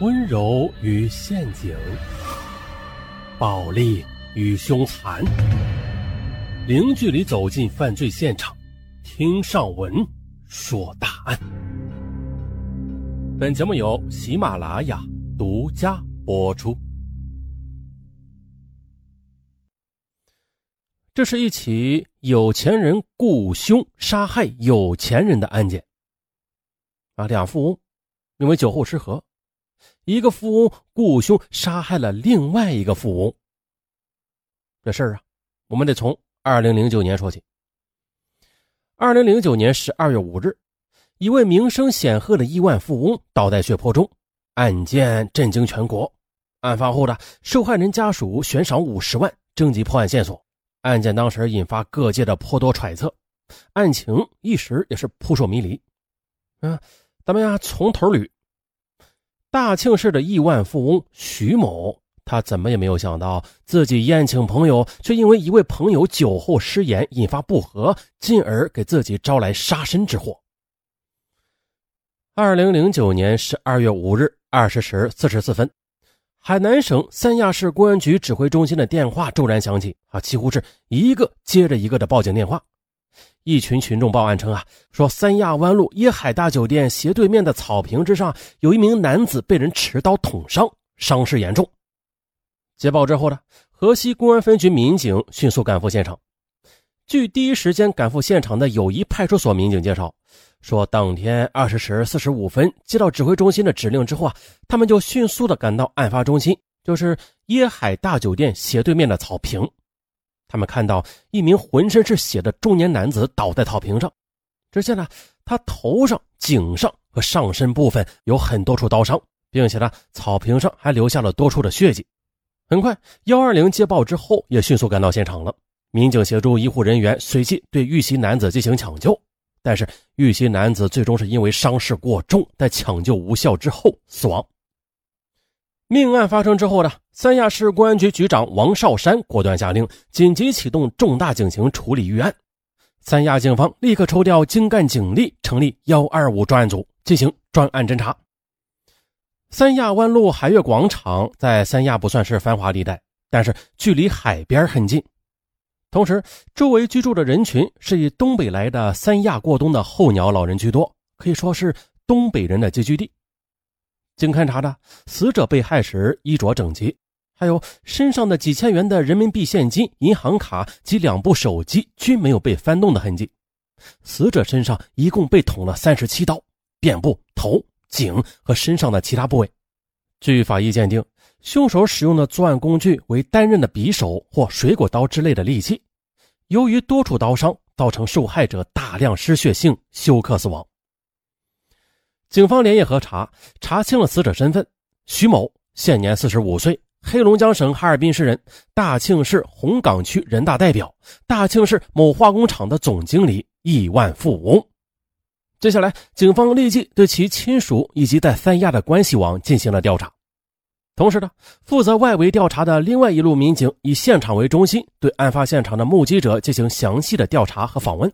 温柔与陷阱，暴力与凶残，零距离走进犯罪现场，听上文说大案。本节目由喜马拉雅独家播出。这是一起有钱人雇凶杀害有钱人的案件。啊，两富翁因为酒后失和。一个富翁雇凶杀害了另外一个富翁。这事儿啊，我们得从二零零九年说起。二零零九年十二月五日，一位名声显赫的亿万富翁倒在血泊中，案件震惊全国。案发后的受害人家属悬赏五十万征集破案线索。案件当时引发各界的颇多揣测，案情一时也是扑朔迷离。嗯，咱们呀从头捋。大庆市的亿万富翁徐某，他怎么也没有想到，自己宴请朋友，却因为一位朋友酒后失言引发不和，进而给自己招来杀身之祸。二零零九年十二月五日二十时四十四分，海南省三亚市公安局指挥中心的电话骤然响起，啊，几乎是一个接着一个的报警电话。一群群众报案称啊，说三亚湾路椰海大酒店斜对面的草坪之上，有一名男子被人持刀捅伤，伤势严重。接报之后呢，河西公安分局民警迅速赶赴现场。据第一时间赶赴现场的友谊派出所民警介绍，说当天二十时四十五分接到指挥中心的指令之后啊，他们就迅速的赶到案发中心，就是椰海大酒店斜对面的草坪。他们看到一名浑身是血的中年男子倒在草坪上，只见呢，他头上、颈上和上身部分有很多处刀伤，并且呢，草坪上还留下了多处的血迹。很快，幺二零接报之后也迅速赶到现场了。民警协助医护人员随即对遇袭男子进行抢救，但是遇袭男子最终是因为伤势过重，在抢救无效之后死亡。命案发生之后呢，三亚市公安局局长王少山果断下令，紧急启动重大警情处理预案。三亚警方立刻抽调精干警力，成立幺二五专案组进行专案侦查。三亚湾路海悦广场在三亚不算是繁华地带，但是距离海边很近，同时周围居住的人群是以东北来的三亚过冬的候鸟老人居多，可以说是东北人的聚居地。经勘查的死者被害时衣着整齐，还有身上的几千元的人民币现金、银行卡及两部手机均没有被翻动的痕迹。死者身上一共被捅了三十七刀，遍布头、颈和身上的其他部位。据法医鉴定，凶手使用的作案工具为单刃的匕首或水果刀之类的利器。由于多处刀伤，造成受害者大量失血性休克死亡。警方连夜核查，查清了死者身份：徐某，现年四十五岁，黑龙江省哈尔滨市人，大庆市红岗区人大代表，大庆市某化工厂的总经理，亿万富翁。接下来，警方立即对其亲属以及在三亚的关系网进行了调查。同时呢，负责外围调查的另外一路民警以现场为中心，对案发现场的目击者进行详细的调查和访问。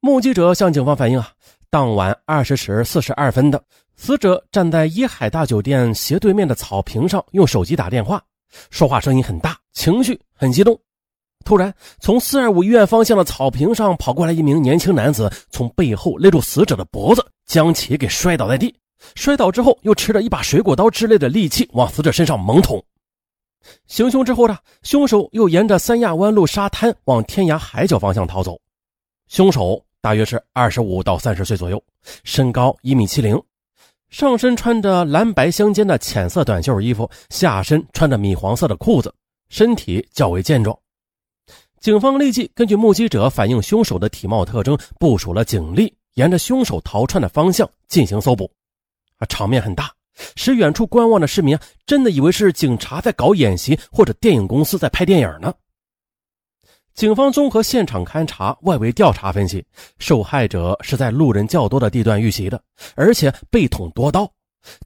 目击者向警方反映啊。当晚二十时四十二分的，死者站在一海大酒店斜对面的草坪上，用手机打电话，说话声音很大，情绪很激动。突然，从四二五医院方向的草坪上跑过来一名年轻男子，从背后勒住死者的脖子，将其给摔倒在地。摔倒之后，又持着一把水果刀之类的利器往死者身上猛捅。行凶之后呢，凶手又沿着三亚湾路沙滩往天涯海角方向逃走。凶手。大约是二十五到三十岁左右，身高一米七零，上身穿着蓝白相间的浅色短袖衣服，下身穿着米黄色的裤子，身体较为健壮。警方立即根据目击者反映凶手的体貌特征，部署了警力，沿着凶手逃窜的方向进行搜捕。啊，场面很大，使远处观望的市民真的以为是警察在搞演习，或者电影公司在拍电影呢。警方综合现场勘查、外围调查分析，受害者是在路人较多的地段遇袭的，而且被捅多刀。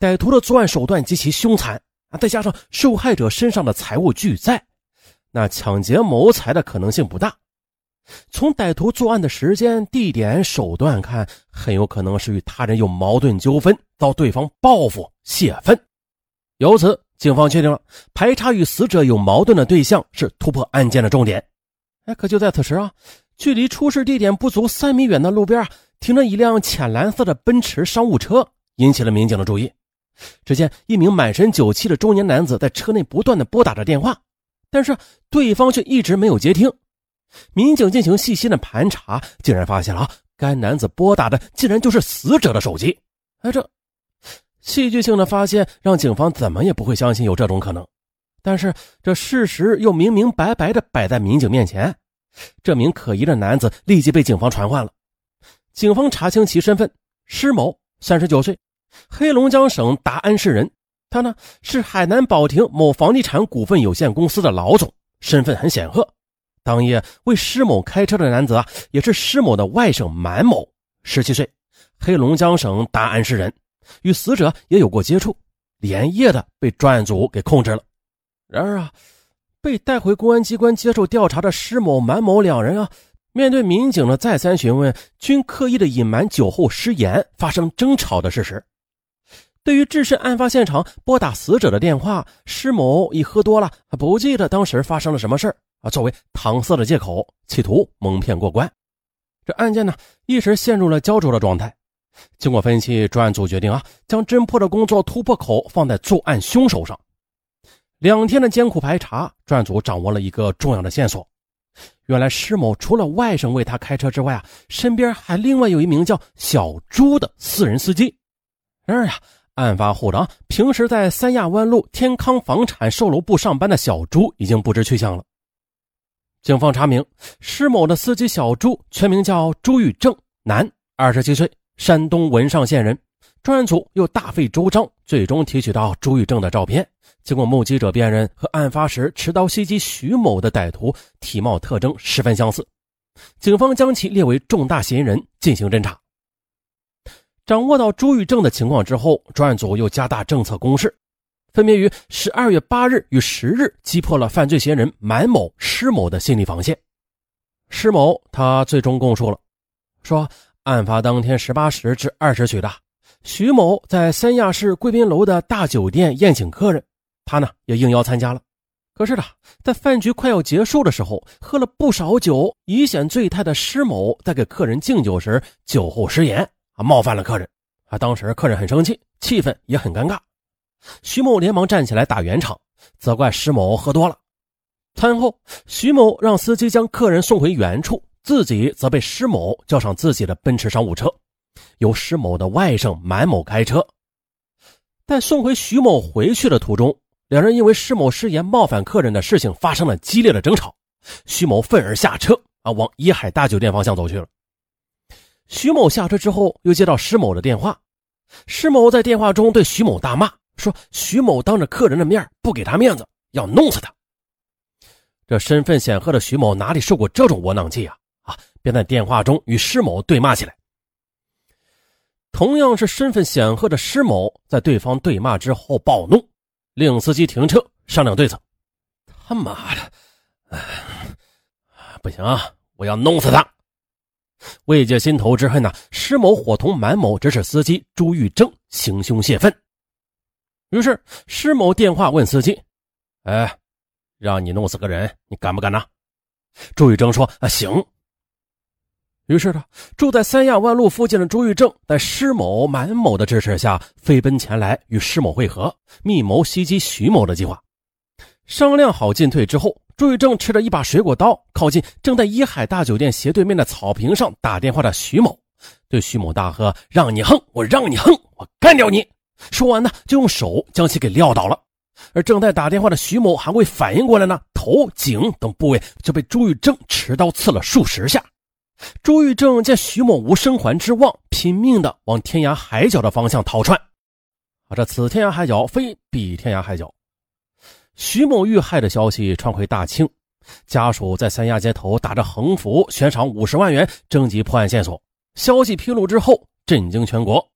歹徒的作案手段极其凶残啊！再加上受害者身上的财物俱在，那抢劫谋财的可能性不大。从歹徒作案的时间、地点、手段看，很有可能是与他人有矛盾纠纷，遭对方报复泄愤。由此，警方确定了排查与死者有矛盾的对象是突破案件的重点。哎，可就在此时啊，距离出事地点不足三米远的路边停着一辆浅蓝色的奔驰商务车，引起了民警的注意。只见一名满身酒气的中年男子在车内不断的拨打着电话，但是对方却一直没有接听。民警进行细心的盘查，竟然发现了啊该男子拨打的竟然就是死者的手机。哎，这戏剧性的发现让警方怎么也不会相信有这种可能。但是这事实又明明白白的摆在民警面前。这名可疑的男子立即被警方传唤了。警方查清其身份：施某，三十九岁，黑龙江省达安市人。他呢是海南保亭某房地产股份有限公司的老总，身份很显赫。当夜为施某开车的男子啊，也是施某的外甥满某，十七岁，黑龙江省达安市人，与死者也有过接触，连夜的被专案组给控制了。然而啊，被带回公安机关接受调查的施某、满某两人啊，面对民警的再三询问，均刻意的隐瞒酒后失言、发生争吵的事实。对于置身案发现场拨打死者的电话，施某已喝多了，不记得当时发生了什么事啊，作为搪塞的借口，企图蒙骗过关。这案件呢，一时陷入了焦灼的状态。经过分析，专案组决定啊，将侦破的工作突破口放在作案凶手上。两天的艰苦排查，专案组掌握了一个重要的线索。原来施某除了外甥为他开车之外啊，身边还另外有一名叫小朱的私人司机。然而呀，案发后的平时在三亚湾路天康房产售楼部上班的小朱已经不知去向了。警方查明，施某的司机小朱全名叫朱玉正，男，二十七岁，山东文上县人。专案组又大费周章，最终提取到朱玉正的照片。经过目击者辨认，和案发时持刀袭击徐某的歹徒体貌特征十分相似，警方将其列为重大嫌疑人进行侦查。掌握到朱玉正的情况之后，专案组又加大政策攻势，分别于十二月八日与十日击破了犯罪嫌疑人满某、施某的心理防线。施某他最终供述了，说案发当天十八时至二时许的，徐某在三亚市贵宾楼的大酒店宴请客人。他呢也应邀参加了，可是呢，在饭局快要结束的时候，喝了不少酒，以显醉态的施某在给客人敬酒时酒后失言，啊，冒犯了客人，啊，当时客人很生气，气氛也很尴尬。徐某连忙站起来打圆场，责怪施某喝多了。餐后，徐某让司机将客人送回原处，自己则被施某叫上自己的奔驰商务车，由施某的外甥满某开车。在送回徐某回去的途中。两人因为施某失言冒犯客人的事情发生了激烈的争吵，徐某愤而下车啊，往怡海大酒店方向走去了。徐某下车之后，又接到施某的电话，施某在电话中对徐某大骂，说徐某当着客人的面不给他面子，要弄死他。这身份显赫的徐某哪里受过这种窝囊气啊？啊，便在电话中与施某对骂起来。同样是身份显赫的施某，在对方对骂之后暴怒。令司机停车商量对策。他妈的，不行啊！我要弄死他！为解心头之恨呐，施某伙同满某指使司机朱玉正行凶泄愤。于是施某电话问司机：“哎，让你弄死个人，你敢不敢呢？”朱玉正说：“啊，行。”于是呢，住在三亚湾路附近的朱玉正，在施某、满某的支持下，飞奔前来与施某会合，密谋袭击徐某的计划。商量好进退之后，朱玉正持着一把水果刀，靠近正在怡海大酒店斜对面的草坪上打电话的徐某，对徐某大喝：“让你横，我让你横，我干掉你！”说完呢，就用手将其给撂倒了。而正在打电话的徐某还未反应过来呢，头、颈等部位就被朱玉正持刀刺了数十下。朱玉正见徐某无生还之望，拼命的往天涯海角的方向逃窜。啊，这此天涯海角非彼天涯海角。徐某遇害的消息传回大庆，家属在三亚街头打着横幅，悬赏五十万元征集破案线索。消息披露之后，震惊全国。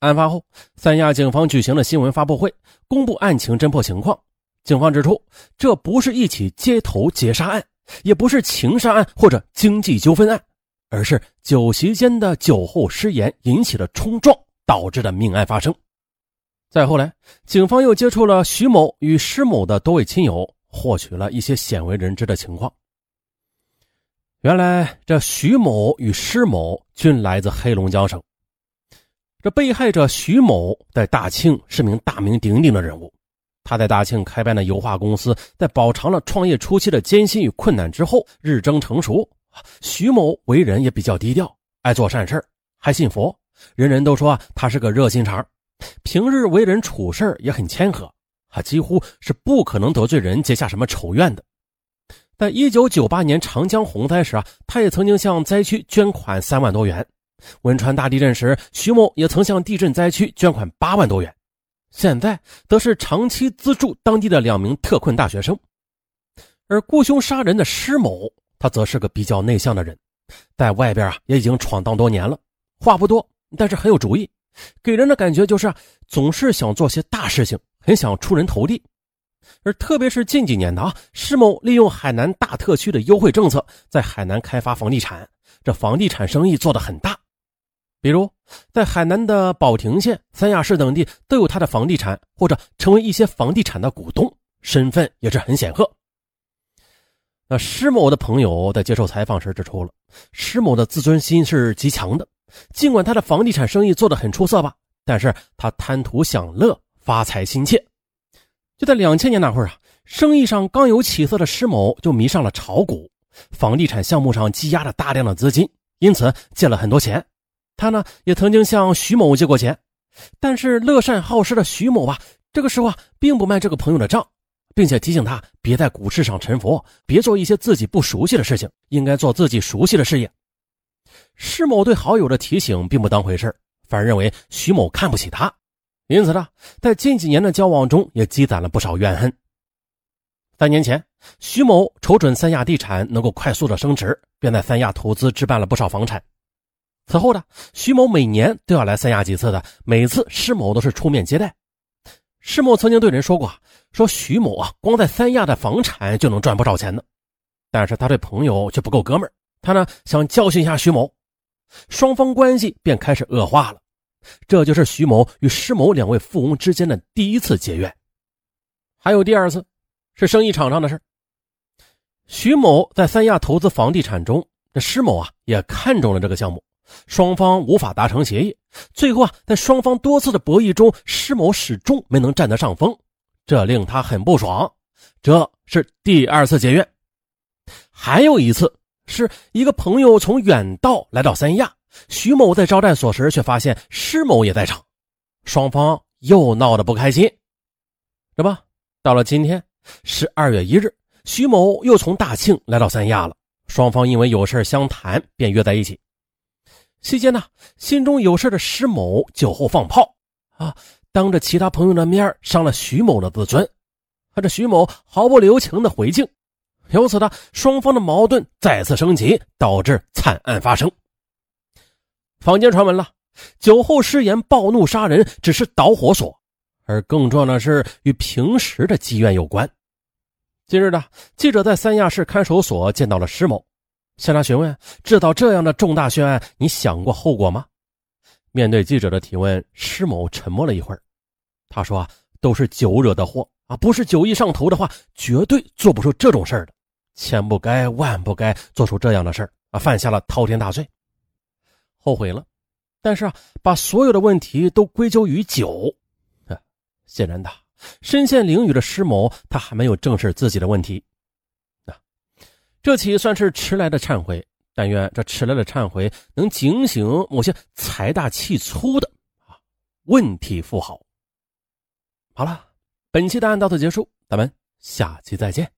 案发后，三亚警方举行了新闻发布会，公布案情侦破情况。警方指出，这不是一起街头劫杀案。也不是情杀案或者经济纠纷案，而是酒席间的酒后失言引起的冲撞导致的命案发生。再后来，警方又接触了徐某与施某的多位亲友，获取了一些鲜为人知的情况。原来，这徐某与施某均来自黑龙江省。这被害者徐某在大庆是名大名鼎鼎的人物。他在大庆开办的油画公司，在饱尝了创业初期的艰辛与困难之后，日增成熟。徐某为人也比较低调，爱做善事还信佛。人人都说，他是个热心肠。平日为人处事也很谦和，他几乎是不可能得罪人、结下什么仇怨的。在一九九八年长江洪灾时啊，他也曾经向灾区捐款三万多元。汶川大地震时，徐某也曾向地震灾区捐款八万多元。现在则是长期资助当地的两名特困大学生，而雇凶杀人的施某，他则是个比较内向的人，在外边啊也已经闯荡多年了，话不多，但是很有主意，给人的感觉就是总是想做些大事情，很想出人头地。而特别是近几年的啊，施某利用海南大特区的优惠政策，在海南开发房地产，这房地产生意做得很大。比如，在海南的保亭县、三亚市等地都有他的房地产，或者成为一些房地产的股东，身份也是很显赫。那施某的朋友在接受采访时指出了，施某的自尊心是极强的，尽管他的房地产生意做得很出色吧，但是他贪图享乐，发财心切。就在两千年那会儿啊，生意上刚有起色的施某就迷上了炒股，房地产项目上积压了大量的资金，因此借了很多钱。他呢也曾经向徐某借过钱，但是乐善好施的徐某吧，这个时候啊并不卖这个朋友的账，并且提醒他别在股市上沉浮，别做一些自己不熟悉的事情，应该做自己熟悉的事业。施某对好友的提醒并不当回事反而认为徐某看不起他，因此呢，在近几年的交往中也积攒了不少怨恨。三年前，徐某瞅准三亚地产能够快速的升值，便在三亚投资置办了不少房产。此后呢，徐某每年都要来三亚几次的，每次施某都是出面接待。施某曾经对人说过，说徐某啊，光在三亚的房产就能赚不少钱呢。但是他对朋友却不够哥们儿，他呢想教训一下徐某，双方关系便开始恶化了。这就是徐某与施某两位富翁之间的第一次结怨。还有第二次，是生意场上的事徐某在三亚投资房地产中，这施某啊也看中了这个项目。双方无法达成协议，最后啊，在双方多次的博弈中，施某始终没能占得上风，这令他很不爽。这是第二次结怨，还有一次是一个朋友从远道来到三亚，徐某在招待所时却发现施某也在场，双方又闹得不开心。这不，到了今天十二月一日，徐某又从大庆来到三亚了，双方因为有事相谈，便约在一起。期间呢，心中有事的施某酒后放炮啊，当着其他朋友的面伤了徐某的自尊，啊，这徐某毫不留情的回敬，由此呢，双方的矛盾再次升级，导致惨案发生。坊间传闻了，酒后失言暴怒杀人只是导火索，而更重要的是与平时的积怨有关。近日呢，记者在三亚市看守所见到了施某。向他询问：制造这样的重大血案，你想过后果吗？面对记者的提问，施某沉默了一会儿。他说：“啊，都是酒惹的祸啊！不是酒意上头的话，绝对做不出这种事儿的。千不该万不该做出这样的事儿啊！犯下了滔天大罪，后悔了。但是啊，把所有的问题都归咎于酒，显然的，身陷囹圄的施某，他还没有正视自己的问题。”这起算是迟来的忏悔，但愿这迟来的忏悔能警醒某些财大气粗的啊问题富豪。好了，本期的案到此结束，咱们下期再见。